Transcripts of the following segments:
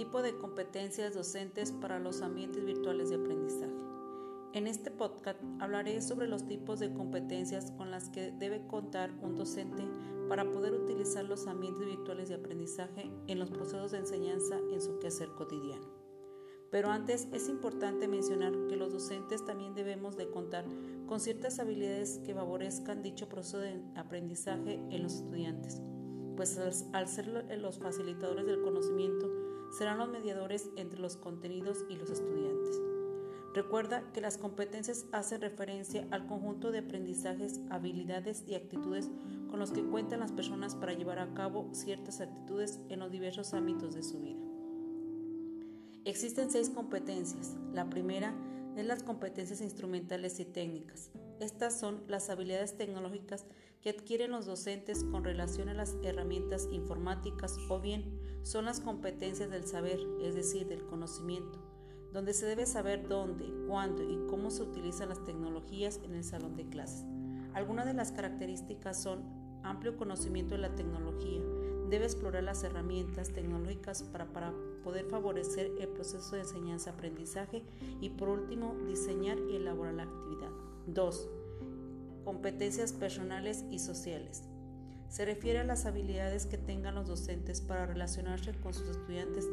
Tipo de competencias docentes para los ambientes virtuales de aprendizaje. En este podcast hablaré sobre los tipos de competencias con las que debe contar un docente para poder utilizar los ambientes virtuales de aprendizaje en los procesos de enseñanza en su quehacer cotidiano. Pero antes es importante mencionar que los docentes también debemos de contar con ciertas habilidades que favorezcan dicho proceso de aprendizaje en los estudiantes, pues al ser los facilitadores del conocimiento serán los mediadores entre los contenidos y los estudiantes. Recuerda que las competencias hacen referencia al conjunto de aprendizajes, habilidades y actitudes con los que cuentan las personas para llevar a cabo ciertas actitudes en los diversos ámbitos de su vida. Existen seis competencias. La primera es las competencias instrumentales y técnicas. Estas son las habilidades tecnológicas que adquieren los docentes con relación a las herramientas informáticas o bien son las competencias del saber, es decir, del conocimiento, donde se debe saber dónde, cuándo y cómo se utilizan las tecnologías en el salón de clases. Algunas de las características son amplio conocimiento de la tecnología, debe explorar las herramientas tecnológicas para, para poder favorecer el proceso de enseñanza-aprendizaje y por último diseñar y elaborar la actividad. 2. Competencias personales y sociales. Se refiere a las habilidades que tengan los docentes para relacionarse con sus estudiantes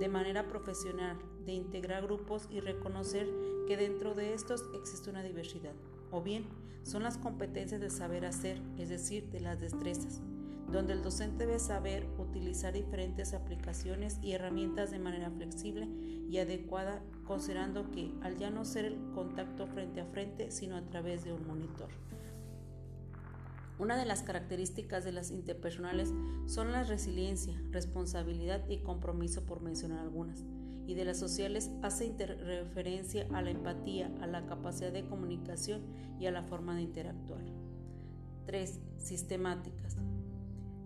de manera profesional, de integrar grupos y reconocer que dentro de estos existe una diversidad. O bien, son las competencias del saber hacer, es decir, de las destrezas, donde el docente debe saber utilizar diferentes aplicaciones y herramientas de manera flexible y adecuada, considerando que al ya no ser el contacto frente a frente, sino a través de un monitor. Una de las características de las interpersonales son la resiliencia, responsabilidad y compromiso, por mencionar algunas, y de las sociales hace referencia a la empatía, a la capacidad de comunicación y a la forma de interactuar. 3. Sistemáticas.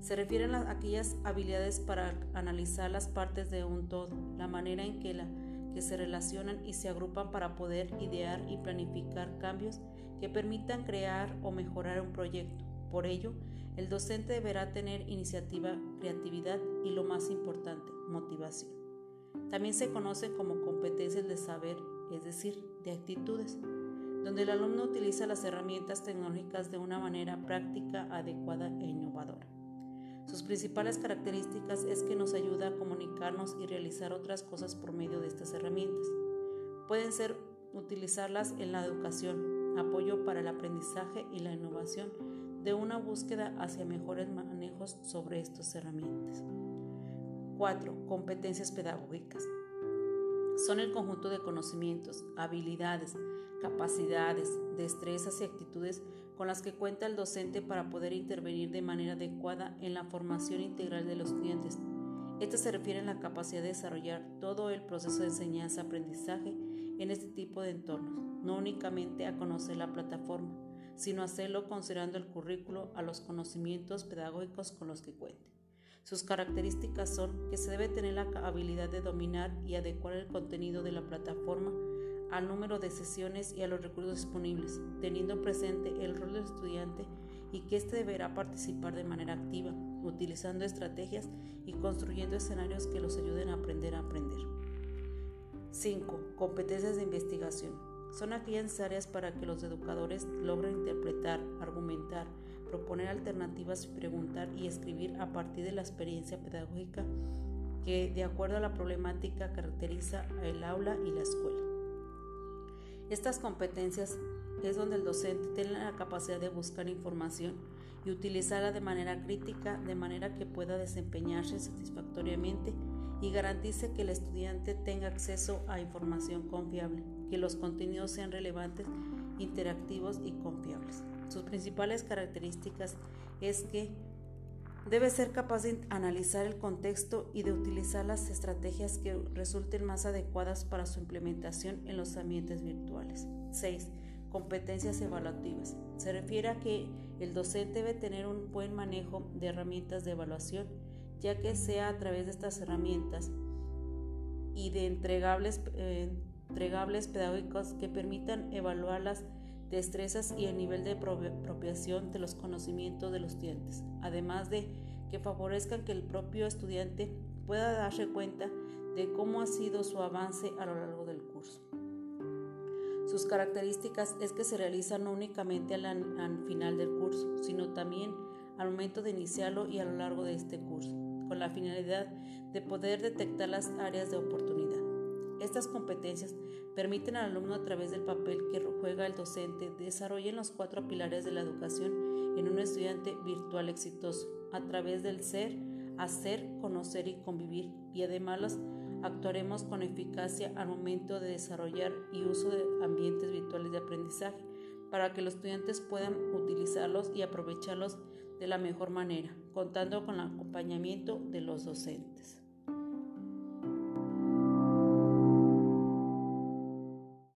Se refieren a aquellas habilidades para analizar las partes de un todo, la manera en que, la, que se relacionan y se agrupan para poder idear y planificar cambios que permitan crear o mejorar un proyecto por ello, el docente deberá tener iniciativa, creatividad y lo más importante, motivación. También se conocen como competencias de saber, es decir, de actitudes, donde el alumno utiliza las herramientas tecnológicas de una manera práctica, adecuada e innovadora. Sus principales características es que nos ayuda a comunicarnos y realizar otras cosas por medio de estas herramientas. Pueden ser utilizarlas en la educación, apoyo para el aprendizaje y la innovación, de una búsqueda hacia mejores manejos sobre estas herramientas. 4. Competencias pedagógicas. Son el conjunto de conocimientos, habilidades, capacidades, destrezas y actitudes con las que cuenta el docente para poder intervenir de manera adecuada en la formación integral de los estudiantes. Estas se refieren a la capacidad de desarrollar todo el proceso de enseñanza-aprendizaje en este tipo de entornos, no únicamente a conocer la plataforma, sino hacerlo considerando el currículo a los conocimientos pedagógicos con los que cuente. Sus características son que se debe tener la habilidad de dominar y adecuar el contenido de la plataforma al número de sesiones y a los recursos disponibles, teniendo presente el rol del estudiante y que éste deberá participar de manera activa, utilizando estrategias y construyendo escenarios que los ayuden a aprender a aprender. 5. Competencias de investigación son aquellas necesarias para que los educadores logren interpretar, argumentar, proponer alternativas, preguntar y escribir a partir de la experiencia pedagógica que, de acuerdo a la problemática, caracteriza el aula y la escuela. Estas competencias es donde el docente tiene la capacidad de buscar información y utilizarla de manera crítica, de manera que pueda desempeñarse satisfactoriamente y garantice que el estudiante tenga acceso a información confiable que los contenidos sean relevantes, interactivos y confiables. Sus principales características es que debe ser capaz de analizar el contexto y de utilizar las estrategias que resulten más adecuadas para su implementación en los ambientes virtuales. 6. Competencias evaluativas. Se refiere a que el docente debe tener un buen manejo de herramientas de evaluación, ya que sea a través de estas herramientas y de entregables eh, entregables pedagógicos que permitan evaluar las destrezas y el nivel de apropiación de los conocimientos de los estudiantes, además de que favorezcan que el propio estudiante pueda darse cuenta de cómo ha sido su avance a lo largo del curso. Sus características es que se realiza no únicamente al, final del curso, sino también al momento de iniciarlo y a lo largo de este curso, con la finalidad de poder detectar las áreas de oportunidad. Estas competencias permiten al alumno a través del papel que juega el docente desarrollar los cuatro pilares de la educación en un estudiante virtual exitoso, a través del ser, hacer, conocer y convivir, y además actuaremos con eficacia al momento de desarrollar y uso de ambientes virtuales de aprendizaje para que los estudiantes puedan utilizarlos y aprovecharlos de la mejor manera, contando con el acompañamiento de los docentes.